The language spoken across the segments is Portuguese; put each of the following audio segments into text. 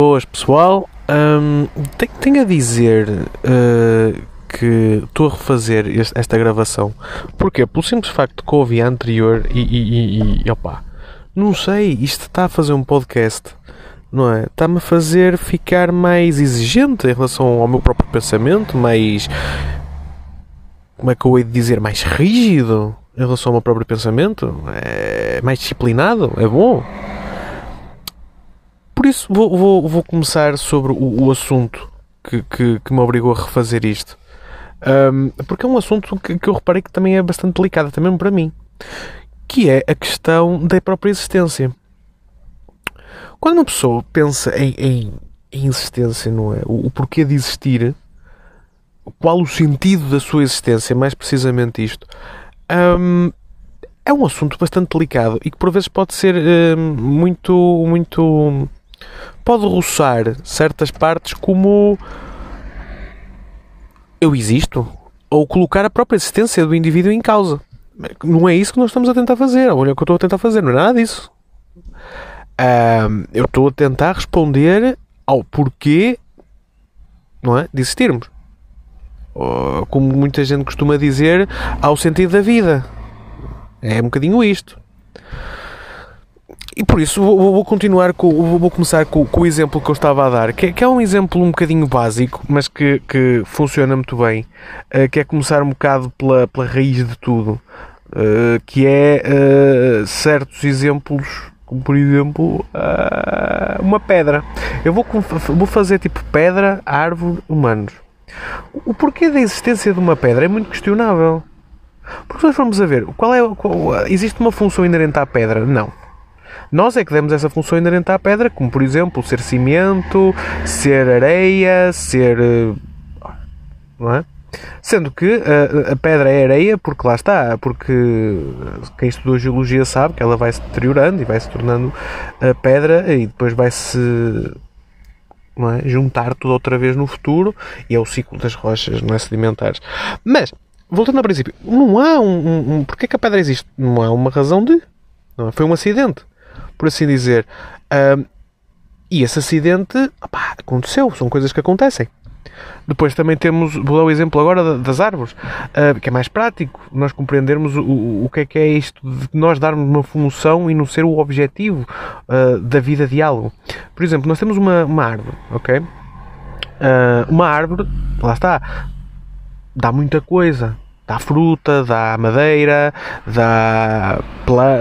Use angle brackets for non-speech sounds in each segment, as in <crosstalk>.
Boas pessoal, Hum, tenho, a dizer uh, que estou a refazer este- esta gravação. Porquê? Pelo simples facto que ouvi a anterior e, e, e, e não sei, isto está a fazer um podcast, não é? Está-me a fazer ficar mais exigente em relação ao meu próprio pensamento, mais. Como é que eu hei de dizer? Mais rígido em relação ao meu próprio pensamento, é mais disciplinado, é bom. Por isso vou, vou, vou começar sobre o, o assunto que, que, que me obrigou a refazer isto. Ahm, porque é um assunto que, que eu reparei que também é bastante delicado, até mesmo para mim. Que é a questão da própria existência. Quando uma pessoa pensa em, em, em existência, não é? O, o porquê de existir, qual o sentido da sua existência, mais precisamente isto, ahm, é um assunto bastante delicado e que por vezes pode ser ahm, muito, muito pode roçar certas partes como eu existo ou colocar a própria existência do indivíduo em causa. Não é isso que nós estamos a tentar fazer. Olha o que eu estou a tentar fazer, não é nada disso. Ahm, eu estou a tentar responder ao porquê não é, de existirmos. Como muita gente costuma dizer, ao sentido da vida. É um bocadinho isto. E por isso vou, vou- continuar com, vou começar com, com o exemplo que eu estava a dar, que, é- que é um exemplo um bocadinho básico, mas que, que funciona muito bem, eh, que é começar um bocado pela, pela raiz de tudo, eh, que é eh, certos exemplos, como por exemplo uma pedra. Eu vou, vou fazer tipo pedra, árvore, humanos. O porquê da existência de uma pedra é muito questionável. Porque nós formos a ver, qual é, qual- existe uma função inerente à pedra? Não. Nós é que demos essa função inerente à pedra, como por exemplo ser cimento, ser areia, ser. eh, Não é? Sendo que a, a pedra é areia porque lá está, porque quem estudou geologia sabe que ela vai se deteriorando e vai se tornando pedra e depois vai se é? juntar tudo outra vez no futuro e é o ciclo das rochas não é? sedimentares. Mas, voltando ao princípio, não há um. um, um porquê que a pedra existe? Não há uma razão de. Não é? Foi um acidente, por assim dizer. Ahm, e esse acidente aconteceu, são coisas que acontecem. Depois também temos, vou dar o exemplo agora da- das árvores, ah, que é mais prático nós compreendermos o, o, que é que é isto de nós darmos uma função e não ser o objetivo ah, da vida de algo. Por exemplo, nós temos uma, uma árvore, ok? Ah, uma árvore, lá está, dá muita coisa. Dá fruta, dá madeira, dá,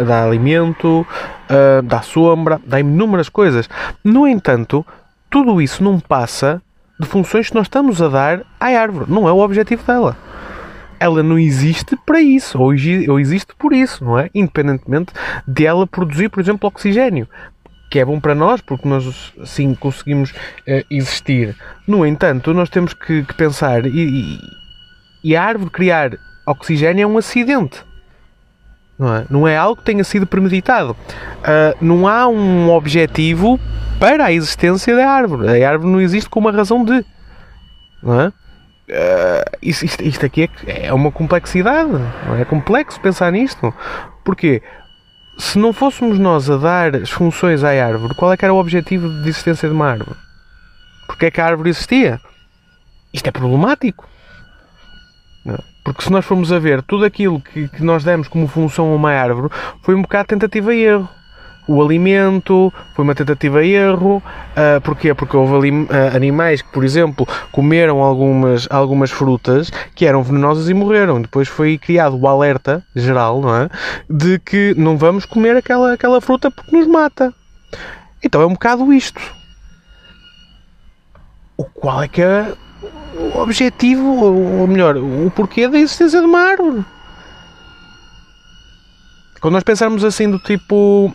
dá alimento, ah, dá sombra, dá inúmeras coisas. No entanto, tudo isso não passa de funções que nós estamos a dar à árvore. Não é o objetivo dela. Ela não existe para isso, ou exi- ou existe por isso, não é? Independentemente de ela produzir, por exemplo, oxigênio que é bom para nós, porque nós assim conseguimos eh, existir. No entanto, nós temos que, que pensar e, e- e a árvore criar oxigênio é um acidente. Não é? Não é algo que tenha sido premeditado. Ah, não há um objetivo para a existência da árvore. A árvore não existe com uma razão de. Não é? Ah, isto, isto- isto aqui é, é uma complexidade. É? é complexo pensar nisto. Porquê? Se não fôssemos nós a dar as funções à árvore, qual é que era o objetivo de existência de uma árvore? Porque é que a árvore existia? Isto é problemático. Porque se nós formos a ver tudo aquilo que, que nós demos como função a uma árvore foi um bocado tentativa e erro. O alimento foi uma tentativa e erro. Ah, porquê? Porque houve ali, ah, animais que, por exemplo, comeram algumas, algumas frutas que eram venenosas e morreram. Depois foi criado o alerta geral, não é? De que não vamos comer aquela, aquela fruta porque nos mata. Então é um bocado isto. O qual é que é o objetivo, ou melhor, o porquê da existência de uma árvore. Quando nós pensarmos assim do tipo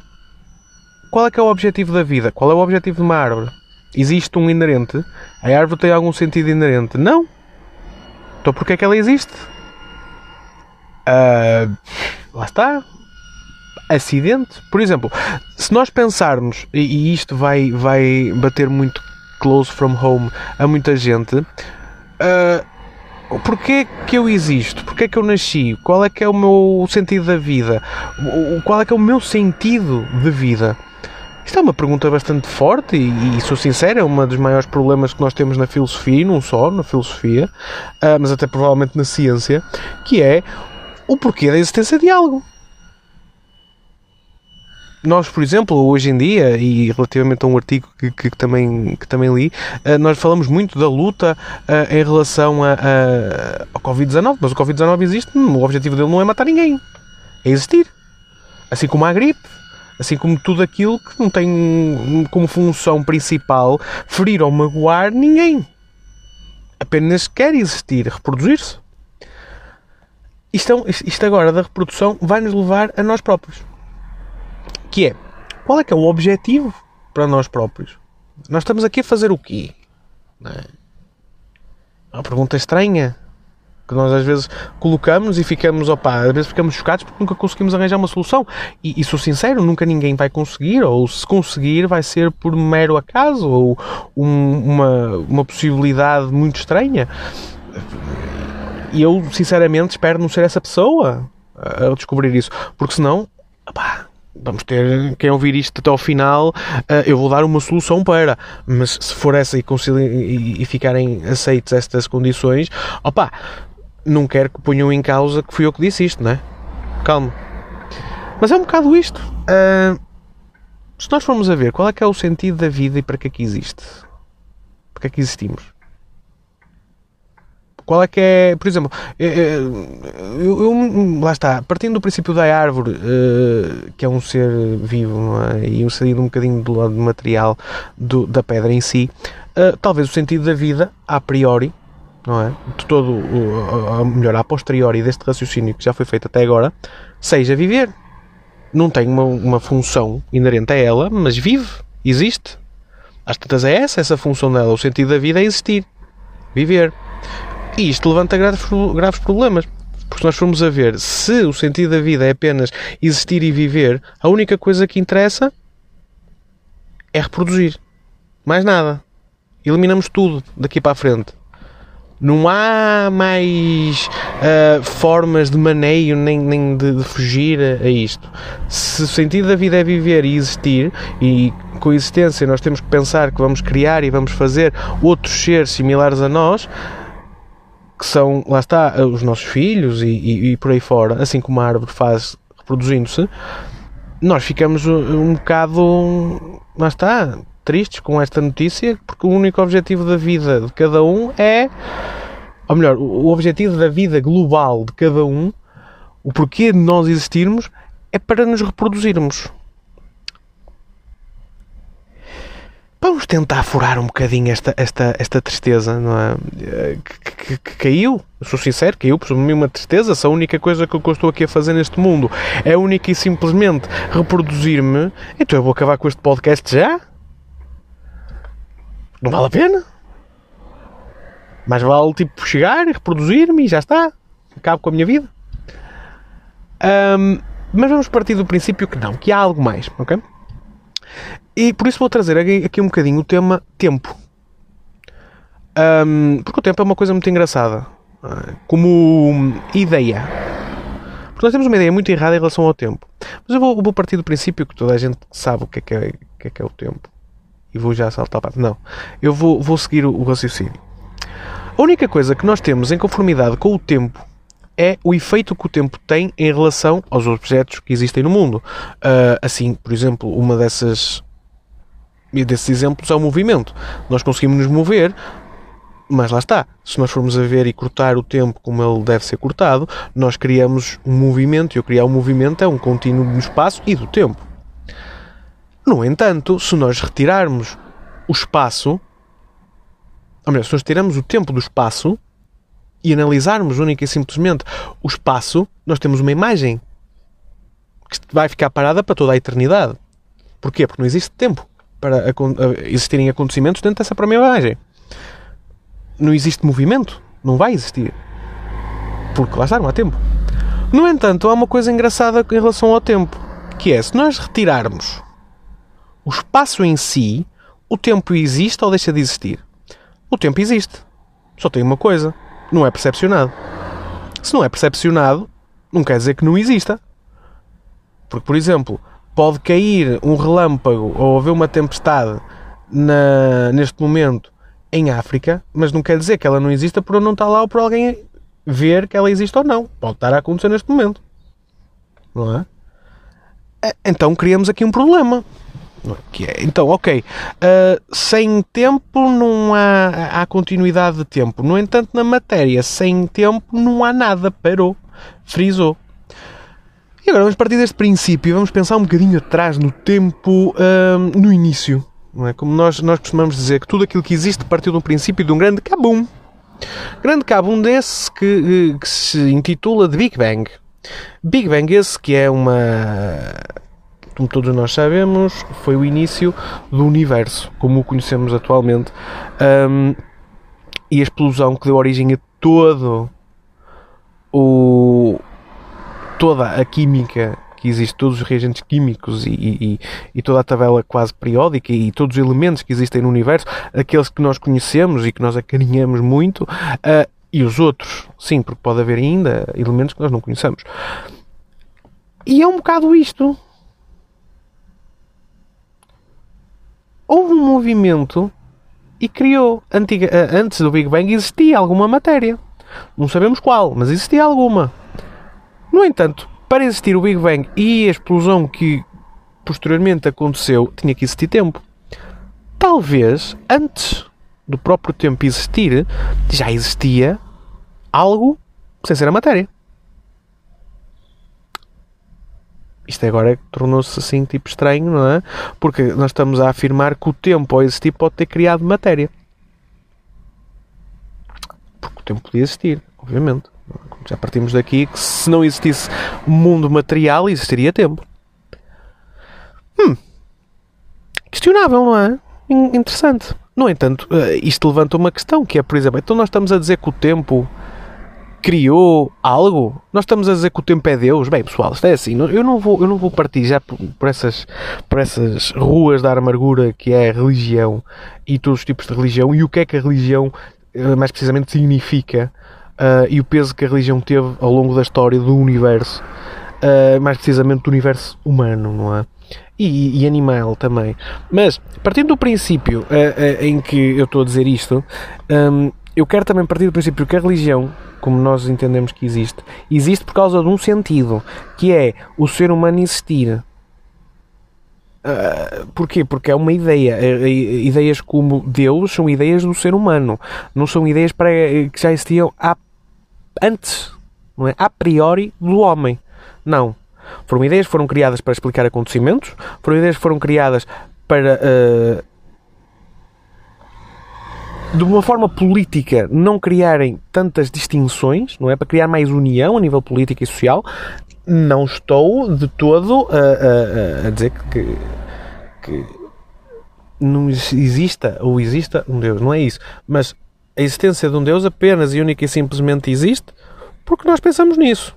qual é que é o objetivo da vida? Qual é o objetivo de uma árvore? Existe um inerente? A árvore tem algum sentido inerente? Não. Então porquê é que ela existe? Ah, lá está. Acidente. Por exemplo, se nós pensarmos, e isto vai, vai bater muito close from home a muita gente, ah, porquê que eu existo? Porquê que eu nasci? Qual é que é o meu sentido da vida? Qual é que é o meu sentido de vida? Isto é uma pergunta bastante forte e, e sou sincero, é um dos maiores problemas que nós temos na filosofia, e não só na filosofia, uh, mas até provavelmente na ciência, que é o porquê da existência de algo. Nós, por exemplo, hoje em dia, e relativamente a um artigo que, que, que também, que também li, uh, nós falamos muito da luta uh, em relação a, a, ao Covid-19, mas o Covid-19 existe, o objetivo dele não é matar ninguém, é existir. Assim como a gripe, assim como tudo aquilo que não tem como função principal ferir ou magoar ninguém. Apenas quer existir, reproduzir-se. Isto, isto agora da reprodução vai nos levar a nós próprios que é qual é que é o objetivo para nós próprios? Nós estamos aqui a fazer o quê? É? é uma pergunta estranha que nós às vezes colocamos e ficamos, opa, às vezes ficamos chocados porque nunca conseguimos arranjar uma solução. E, e sou sincero, nunca ninguém vai conseguir, ou se conseguir vai ser por mero acaso, ou um, uma, uma possibilidade muito estranha. E eu, sinceramente, espero não ser essa pessoa a descobrir isso, porque senão, opá, vamos ter, quem ouvir isto até ao final, uh, eu vou dar uma solução para, mas se for essa e, e, ficarem aceites estas condições, opa, não quero que ponham em causa que fui eu que disse isto, não é? Calma. Mas é um bocado isto. Uh, se nós formos a ver qual é que é o sentido da vida e para que é que existe, para que é que existimos, qual é que é, por exemplo, é, é, eu, eu, lá está, partindo do princípio da árvore, uh, que é um ser vivo é? e um saído um bocadinho do lado material do, da pedra em si, uh, talvez o sentido da vida, a priori, não é? De todo, uh, melhor, a posteriori deste raciocínio que já foi feito até agora, seja viver. Não tem uma, uma função inerente a ela, mas vive, existe. Às tantas é essa, essa função dela. O sentido da vida é existir, viver. E isto levanta graves, problemas. Porque se nós formos a ver, se o sentido da vida é apenas existir e viver, a única coisa que interessa é reproduzir. Mais nada. Eliminamos tudo daqui para a frente. Não há mais uh, formas de maneio nem, nem de, de fugir a, a, isto. Se o sentido da vida é viver e existir, e com a existência nós temos que pensar que vamos criar e vamos fazer outros seres similares a nós, que são, lá está, os nossos filhos e, e, e por aí fora, assim como a árvore faz reproduzindo-se, nós ficamos um, um bocado, lá está, tristes com esta notícia, porque o único objetivo da vida de cada um é, ou melhor, o objetivo da vida global de cada um, o porquê de nós existirmos, é para nos reproduzirmos. Vamos tentar furar um bocadinho esta, esta, esta tristeza, não é? Que, que, que caiu, sou sincero, caiu por mim uma tristeza. Se a única coisa que eu estou aqui a fazer neste mundo é única e simplesmente reproduzir-me, então eu vou acabar com este podcast já? Não vale a pena? Mais vale tipo chegar, reproduzir-me e já está. Acabo com a minha vida. Um, mas vamos partir do princípio que não, que há algo mais, ok? E por isso vou trazer aqui um bocadinho o tema tempo. Um, porque o tempo é uma coisa muito engraçada. Como ideia. Porque nós temos uma ideia muito errada em relação ao tempo. Mas eu vou, vou partir do princípio que toda a gente sabe o que é que é, que é, que é o tempo. E vou já saltar para. Não. Eu vou, vou seguir o, o raciocínio. A única coisa que nós temos em conformidade com o tempo é o efeito que o tempo tem em relação aos objetos que existem no mundo. Uh, assim, por exemplo, uma dessas desses exemplos é o movimento. Nós conseguimos nos mover, mas lá está. Se nós formos a ver e cortar o tempo como ele deve ser cortado, nós criamos um movimento, e eu criar um movimento é um contínuo no espaço e do tempo. No entanto, se nós retirarmos o espaço, ou melhor, se nós tiramos o tempo do espaço, e analisarmos única e simplesmente o espaço, nós temos uma imagem que vai ficar parada para toda a eternidade. Porquê? Porque não existe tempo para existirem acontecimentos dentro dessa própria imagem. Não existe movimento, não vai existir. Porque lá está, não há tempo. No entanto, há uma coisa engraçada em relação ao tempo, que é se nós retirarmos o espaço em si, o tempo existe ou deixa de existir? O tempo existe. Só tem uma coisa não é percepcionado. Se não é percepcionado, não quer dizer que não exista. Porque, por exemplo, pode cair um relâmpago ou haver uma tempestade na, neste momento em África, mas não quer dizer que ela não exista por não estar lá ou por alguém ver que ela existe ou não. Pode estar a acontecer neste momento. Não é? Eh, então criamos aqui um problema. É, então, ok, uh, sem tempo não há, há continuidade de tempo. No entanto, na matéria, sem tempo não há nada. Parou. Frisou. E agora vamos partir deste princípio e vamos pensar um bocadinho atrás no tempo, uh, no início. Não é? Como nós, nós costumamos dizer que tudo aquilo que existe partiu de um princípio de um grande cabum. Grande cabum desse que, que se intitula de Big Bang. Big Bang esse que é uma como todos nós sabemos, foi o início do universo, como o conhecemos atualmente, um, e a explosão que deu origem a todo o toda a química que existe, todos os reagentes químicos e, e, e, toda a tabela quase periódica e todos os elementos que existem no universo, aqueles que nós conhecemos e que nós acarinhamos muito, uh, e os outros, sim, porque pode haver ainda elementos que nós não conhecemos. E é um bocado isto. houve um movimento e criou. Antiga, eh, antes do Big Bang existia alguma matéria. Não sabemos qual, mas existia alguma. No entanto, para existir o Big Bang e a explosão que posteriormente aconteceu, tinha que existir tempo. Talvez antes do próprio tempo existir, já existia algo sem ser a matéria. isto agora tornou-se assim tipo estranho, não é? Porque nós estamos a afirmar que o tempo ao existir pode ter criado matéria. Porque o tempo podia existir, obviamente. Já partimos daqui que se não existisse mundo material, existiria tempo. Hum. Questionável, não é? Interessante. No entanto, eh, isto levanta uma questão que é, por exemplo, então nós estamos a dizer que o tempo criou algo? Nós estamos a dizer que o tempo é Deus? Bem, pessoal, isto é assim. Eu não vou, eu não vou partir já por, essas, por essas ruas da amargura que é a religião e todos os tipos de religião e o que é que a religião eh, mais precisamente significa uh, e o peso que a religião teve ao longo da história do universo, uh, mais precisamente do universo humano, não é? E, e, animal também. Mas, partindo do princípio uh, em que eu estou a dizer isto, um, eu quero também partir do princípio que a religião como nós entendemos que existe, existe por causa de um sentido, que é o ser humano existir. Uh, porquê? Porque é uma ideia. Ideias como Deus são ideias do ser humano, não são ideias para, que já existiam a, antes, não é? a priori do homem. Não. Foram ideias que foram criadas para explicar acontecimentos, foram ideias que foram criadas para uh, de uma forma política, não criarem tantas distinções, não é? Para criar mais união a nível político e social, não estou de todo a, a, a dizer que, que não exista ou exista um Deus, não é isso. Mas a existência de um Deus apenas e única e simplesmente existe porque nós pensamos nisso.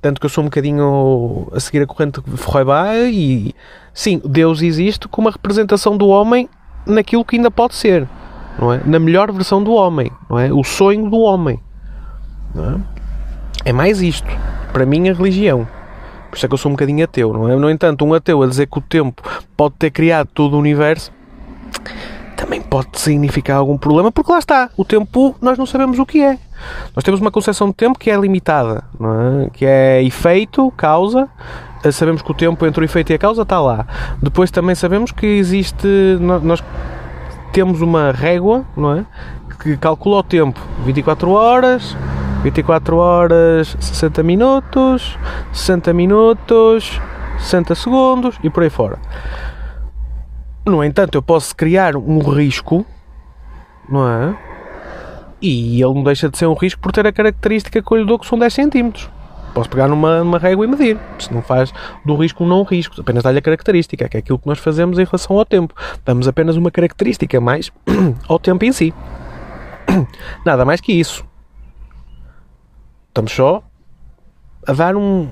Tanto que eu sou um bocadinho a seguir a corrente de Feuerbach e sim, Deus existe como a representação do homem naquilo que ainda pode ser não é? Na melhor versão do homem, não é? O sonho do homem. É? é? mais isto. Para mim, a religião. Por isso é que eu sou um bocadinho ateu, não é? No entanto, um ateu a dizer que o tempo pode ter criado todo o universo também pode significar algum problema, porque lá está, o tempo nós não sabemos o que é. Nós temos uma concepção de tempo que é limitada, é? que é efeito, causa. Sabemos que o tempo entre o efeito e a causa está lá. Depois também sabemos que existe. Nós temos uma régua, não é? Que calcula o tempo, 24 horas, 24 horas, 60 minutos, 60 minutos, 60 segundos e por aí fora. No entanto, eu posso criar um risco, não é? E ele não deixa de ser um risco por ter a característica que eu lhe dou que são 10 centímetros. Posso pegar numa, numa régua e medir. Se não faz do risco um não risco, apenas dá-lhe a característica, que é aquilo que nós fazemos em relação ao tempo. Damos apenas uma característica mais <coughs> ao tempo em si. <coughs> Nada mais que isso. Estamos só a dar um,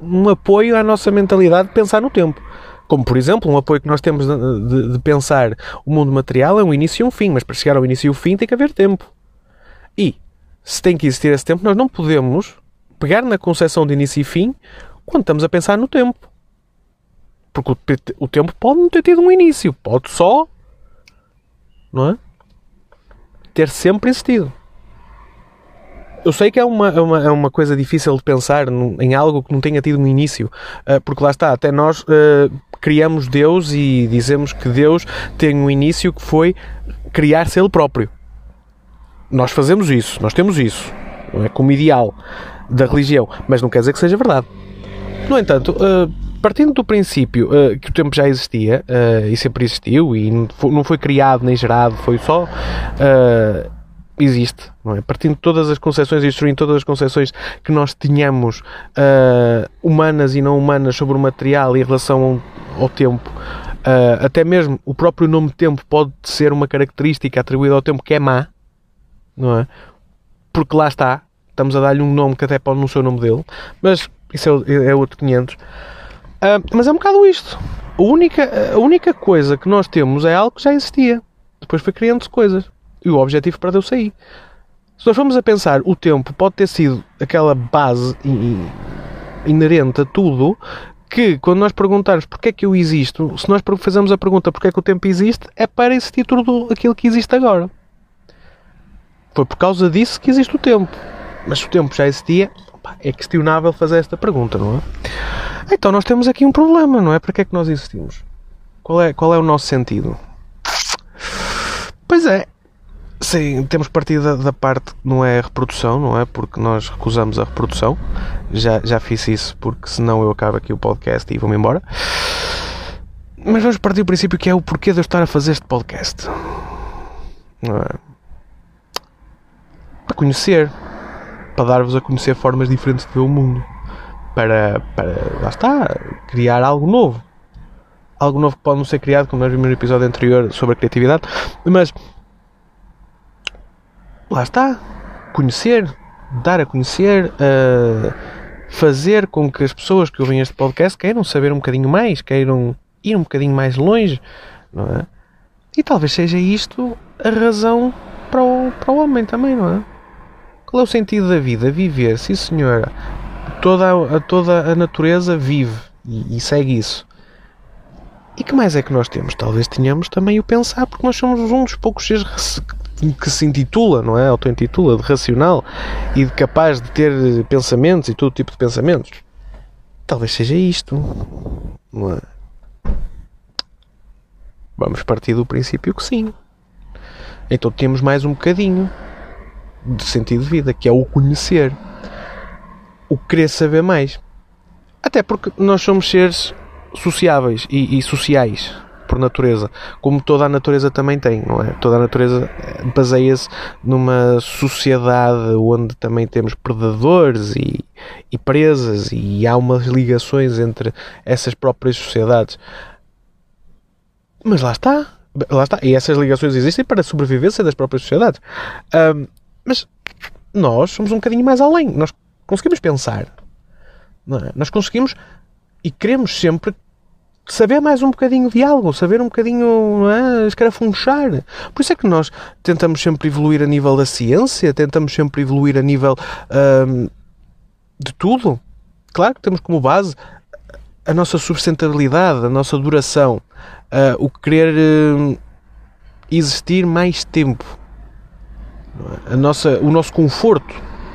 um apoio à nossa mentalidade de pensar no tempo. Como, por exemplo, um apoio que nós temos de, de, pensar o mundo material é um início e um fim, mas para chegar ao início e ao fim tem que haver tempo. E, se tem que existir esse tempo, nós não podemos pegar na concepção de início e fim quando estamos a pensar no tempo. Porque o, o tempo pode não ter tido um início, pode só, não é? Ter sempre existido. Eu sei que é uma, é uma, é uma coisa difícil de pensar em algo que não tenha tido um início, uh, porque lá está, até nós uh, criamos Deus e dizemos que Deus tem um início que foi criar-se Ele próprio. Nós fazemos isso, nós temos isso, não é? Como ideal da religião, mas não quer dizer que seja verdade. No entanto, uh, partindo do princípio uh, que o tempo já existia uh, e sempre existiu e não foi criado nem gerado, foi só existe, não é? Partindo de todas as concepções e destruindo todas as concepções que nós tínhamos humanas e não humanas sobre o material e em relação ao, ao tempo. até mesmo o próprio nome tempo pode ser uma característica atribuída ao tempo que é má, não é? Porque lá está, estamos a dar-lhe um nome que até pode não ser o nome dele, mas isso é, é outro 500. Uh, ah, mas é um bocado isto. A única, a única coisa que nós temos é algo que já existia. Depois foi criando-se coisas. E o objetivo perdeu-se aí. Se nós formos a pensar, o tempo pode ter sido aquela base inerente a tudo que quando nós perguntarmos porque é que eu existo, se nós fazemos a pergunta porque é que o tempo existe, é para existir tudo aquilo que existe agora. Foi por causa disso que existe o tempo. Mas se o tempo já existia, é questionável fazer esta pergunta, não é? Então nós temos aqui um problema, não é? Para que é que nós existimos? Qual é, qual é o nosso sentido? Pois é, sim, temos partido da, parte que não é reprodução, não é? Porque nós recusamos a reprodução. Já, já fiz isso, porque senão eu acabo aqui o podcast e vou-me embora. Mas vamos partir do princípio que é o porquê de eu estar a fazer este podcast. Não é? Para conhecer, para dar-vos a conhecer formas diferentes de ver o mundo. Para, para, lá está, criar algo novo. Algo novo que pode não ser criado, como nós vimos no episódio anterior sobre a criatividade, mas lá está, conhecer, dar a conhecer, uh, fazer com que as pessoas que ouvem este podcast queiram saber um bocadinho mais, queiram ir um bocadinho mais longe, não é? E talvez seja isto a razão para o, para o homem também, não é? Qual é o sentido da vida? Viver, sim senhora. Toda a, toda a natureza vive e, e segue isso. E que mais é que nós temos? Talvez tenhamos também o pensar, porque nós somos um dos poucos seres que se intitula, não é? Auto-intitula de racional e de capaz de ter pensamentos e todo tipo de pensamentos. Talvez seja isto, não é? Vamos partir do princípio que sim. Então temos mais um bocadinho de sentido de vida, que é o conhecer, o querer saber mais. Até porque nós somos seres sociáveis e, e sociais por natureza, como toda a natureza também tem, não é? Toda a natureza baseia-se numa sociedade onde também temos predadores e, e presas e há umas ligações entre essas próprias sociedades. Mas lá está, lá está. E essas ligações existem para a sobrevivência das próprias sociedades. Um, mas nós somos um bocadinho mais além. Nós conseguimos pensar. É? Nós conseguimos e queremos sempre saber mais um bocadinho de algo, saber um bocadinho, é? escarafunchar. Por isso é que nós tentamos sempre evoluir a nível da ciência, tentamos sempre evoluir a nível hum, de tudo. Claro que temos como base a nossa sustentabilidade, a nossa duração, uh, o querer uh, existir mais tempo. É? A nossa, o nosso conforto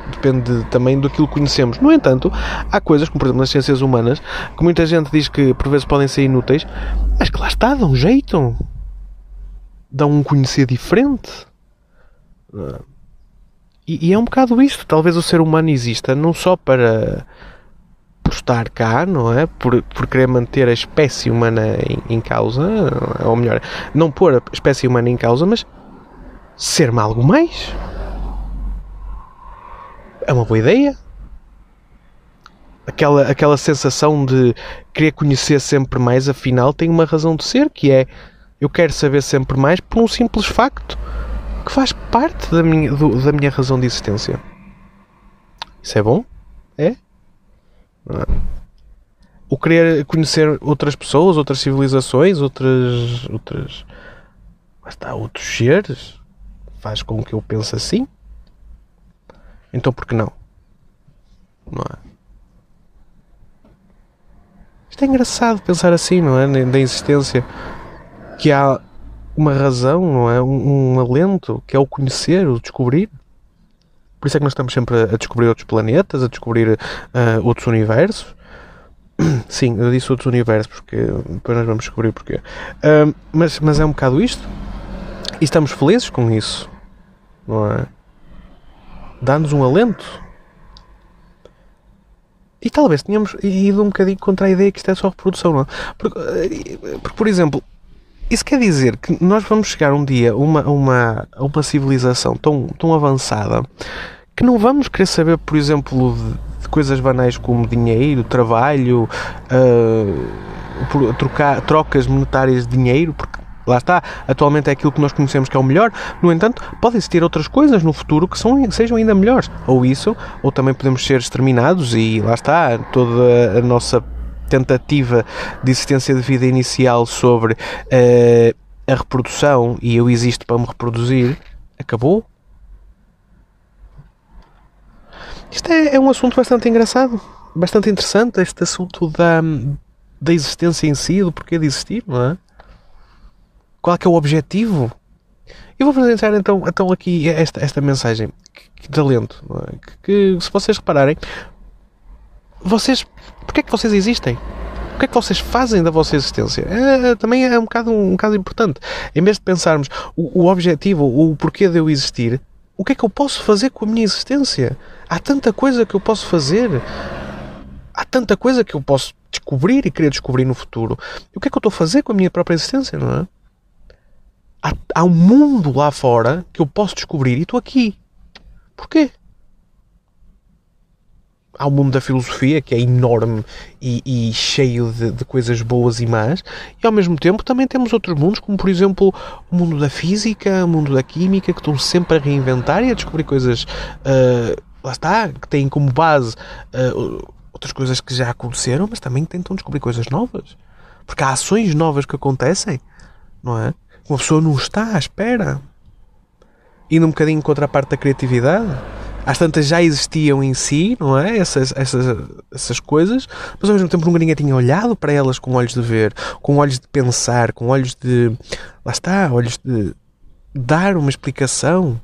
depende também daquilo que conhecemos. No entanto, há coisas, como por exemplo nas ciências humanas, que muita gente diz que por vezes podem ser inúteis, mas que lá está, dão um jeito. Dão um conhecer diferente. E, e, é um bocado isto. Talvez o ser humano exista não só para por estar cá, não é? Por, por querer manter a espécie humana em, em causa, ou melhor, não pôr a espécie humana em causa, mas ser-me algo mais. É uma boa ideia. Aquela, aquela sensação de querer conhecer sempre mais, afinal, tem uma razão de ser, que é eu quero saber sempre mais por um simples facto que faz parte da minha, do, da minha razão de existência. Isso é bom? É? O querer conhecer outras pessoas, outras civilizações, outras. outras. está, outros seres faz com que eu pense assim. Então por que não? Não é? Isto é engraçado pensar assim, não é? Da existência. Que há uma razão, não é? Um, um alento, que é o conhecer, o descobrir. Por isso é que nós estamos sempre a descobrir outros planetas, a descobrir uh, outros universos. <coughs> Sim, eu disse outros universos, porque depois nós vamos descobrir porquê. Uh, mas, mas é um bocado isto. E estamos felizes com isso, não é? Dá-nos um alento. E talvez tenhamos ido um bocadinho contra a ideia que isto é só reprodução, não é? Porque, eh, porque por exemplo, isso quer dizer que nós vamos chegar um dia a uma, uma, uma civilização tão, tão avançada que não vamos querer saber, por exemplo, de, de coisas banais como dinheiro, trabalho, uh, trocas monetárias de dinheiro, porque lá está, atualmente é aquilo que nós conhecemos que é o melhor. No entanto, podem existir outras coisas no futuro que são, sejam ainda melhores. Ou isso, ou também podemos ser exterminados e lá está, toda a nossa tentativa de existência de vida inicial sobre uh, a reprodução e eu existo para me reproduzir acabou. Isto é, é um assunto bastante engraçado, bastante interessante, este assunto da, da existência em si, do porquê de existir, não é? Qual é que é o objetivo? Eu vou apresentar então, então aqui esta, esta mensagem que, que talento, é? que, que, se vocês repararem, vocês, porque é que vocês existem? O que é que vocês fazem da vossa existência? É, é, também é um bocado, um bocado importante. Em vez de pensarmos o, o objetivo, o porquê de eu existir, o que é que eu posso fazer com a minha existência? Há tanta coisa que eu posso fazer. Há tanta coisa que eu posso descobrir e querer descobrir no futuro. E o que é que eu estou a fazer com a minha própria existência, não é? Há, há um mundo lá fora que eu posso descobrir e estou aqui. Porquê? há o mundo da filosofia que é enorme e, e cheio de, de, coisas boas e más, e ao mesmo tempo também temos outros mundos, como por exemplo o mundo da física, o mundo da química, que estão sempre a reinventar e a descobrir coisas, uh, lá está, que têm como base uh, outras coisas que já aconteceram, mas também tentam descobrir coisas novas. Porque há ações novas que acontecem, não é? Uma pessoa não está à espera. Indo um bocadinho contra a parte da criatividade às tantas já existiam em si, não é? Essas, essas, essas coisas, mas ao mesmo tempo nunca ninguém tinha olhado para elas com olhos de ver, com olhos de pensar, com olhos de. Lá está, olhos de dar uma explicação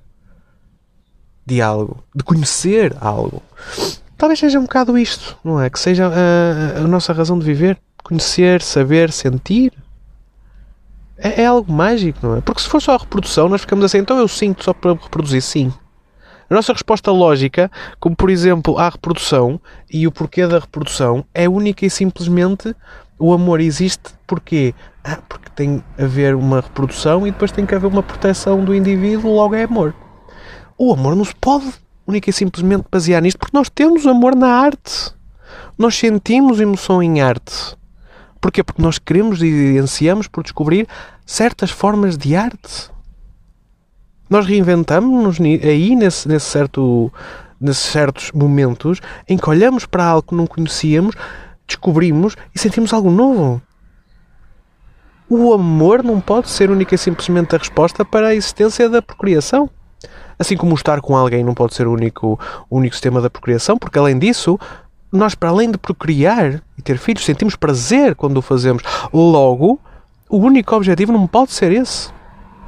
de algo, de conhecer algo. Talvez seja um bocado isto, não é? Que seja a, a nossa razão de viver. Conhecer, saber, sentir. É, é algo mágico, não é? Porque se for só a reprodução, nós ficamos assim, então eu sinto só para reproduzir, sim. A nossa resposta lógica, como por exemplo à reprodução e o porquê da reprodução, é única e simplesmente o amor existe porque ah, porque tem a haver uma reprodução e depois tem que haver uma proteção do indivíduo, logo é amor. O amor não se pode única e simplesmente basear nisto porque nós temos amor na arte. Nós sentimos emoção em arte. Porquê? Porque nós queremos e ansiamos por descobrir certas formas de arte. Nós reinventamos-nos aí nesse, nesse certo, nesses certos momentos em que olhamos para algo que não conhecíamos, descobrimos e sentimos algo novo. O amor não pode ser única e simplesmente a resposta para a existência da procriação. Assim como estar com alguém não pode ser o único, o único sistema da procriação, porque além disso, nós, para além de procriar e ter filhos, sentimos prazer quando o fazemos. Logo, o único objetivo não pode ser esse.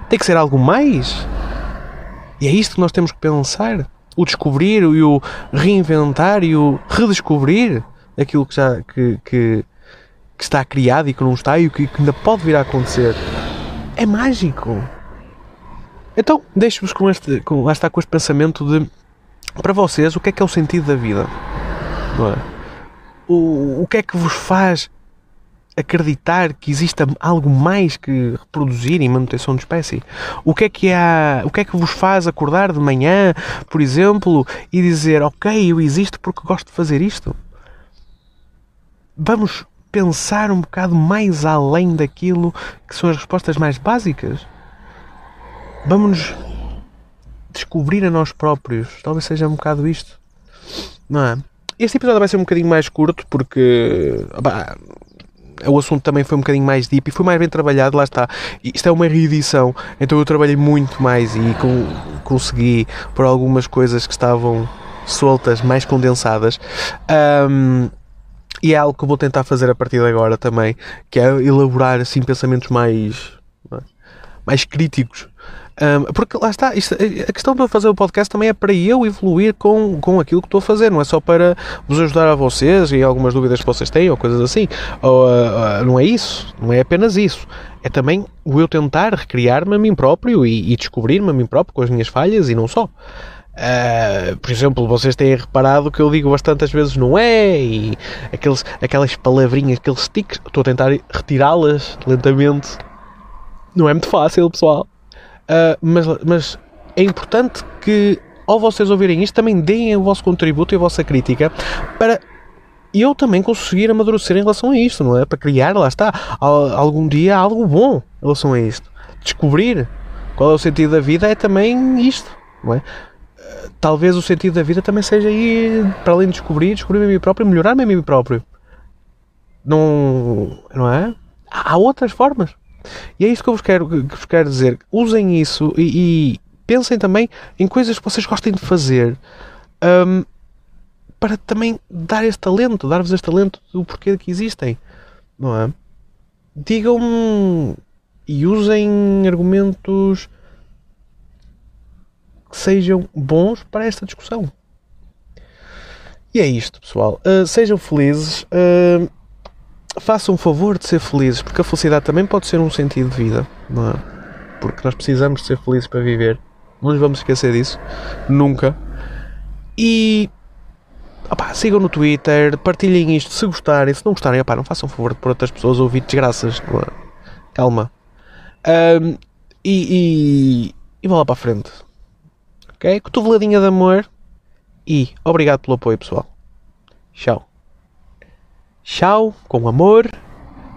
Tem que ser algo mais. E é isto que nós temos que pensar. O descobrir e o reinventar e o redescobrir aquilo que já que, que, que está criado e que não está e o que, que ainda pode vir a acontecer. É mágico. Então, deixo-vos com este, com, lá está com este pensamento de para vocês o que é que é o sentido da vida? É? o, o que é que vos faz acreditar que exista algo mais que reproduzir e manutenção de espécie? O que é que há, o que é que vos faz acordar de manhã, por exemplo, e dizer, ok, eu existo porque gosto de fazer isto? Vamos pensar um bocado mais além daquilo que são as respostas mais básicas. Vamos descobrir a nós próprios. Talvez seja um bocado isto. Não é? Este episódio vai ser um bocadinho mais curto porque o assunto também foi um bocadinho mais deep e foi mais bem trabalhado, lá está. Isto é uma reedição, então eu trabalhei muito mais e com, consegui por algumas coisas que estavam soltas, mais condensadas. Um, E é algo que vou tentar fazer a partir de agora também, que é elaborar assim pensamentos mais, mais críticos. Um, porque lá está, isto, a questão de fazer o podcast também é para eu evoluir com, com aquilo que estou a fazer, não é só para vos ajudar a vocês e algumas dúvidas que vocês têm ou coisas assim. Ou, uh, uh, não é isso, não é apenas isso. É também o eu tentar recriar-me a mim próprio e, e descobrir-me a mim próprio com as minhas falhas e não só. Uh, por exemplo, vocês têm reparado que eu digo bastantes vezes não é e aqueles, aquelas palavrinhas, aqueles sticks, estou a tentar retirá-las lentamente. Não é muito fácil, pessoal. Uh, mas, mas é importante que, ao vocês ouvirem isto, também deem o vosso contributo e a vossa crítica para eu também conseguir amadurecer em relação a isto, não é? Para criar, lá está, algum dia algo bom em relação a isto. Descobrir qual é o sentido da vida é também isto, não é? Talvez o sentido da vida também seja ir para além de descobrir, descobrir a mim próprio, melhorar-me a mim próprio. Não, não é? Há outras formas. E é isso que eu vos quero, que vos quero dizer. Usem isso e, e pensem também em coisas que vocês gostem de fazer um, para também dar este talento, dar-vos este talento do porquê que existem. Não é? Digam e usem argumentos que sejam bons para esta discussão. E é isto, pessoal. Uh, sejam felizes. Uh, façam um favor de ser felizes, porque a felicidade também pode ser um sentido de vida, não é? Porque nós precisamos de ser felizes para viver. Não nos vamos esquecer disso. Nunca. E. Sigam no Twitter, partilhem isto se gostarem. Se não gostarem, opá, não façam favor de por outras pessoas ouvir desgraças. É? Calma. Um, e, e, e vou lá para a frente. Ok? Cotoveladinha de amor. E obrigado pelo apoio, pessoal. Tchau. Tchau, com amor,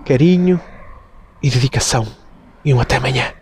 carinho e dedicação. E um até amanhã.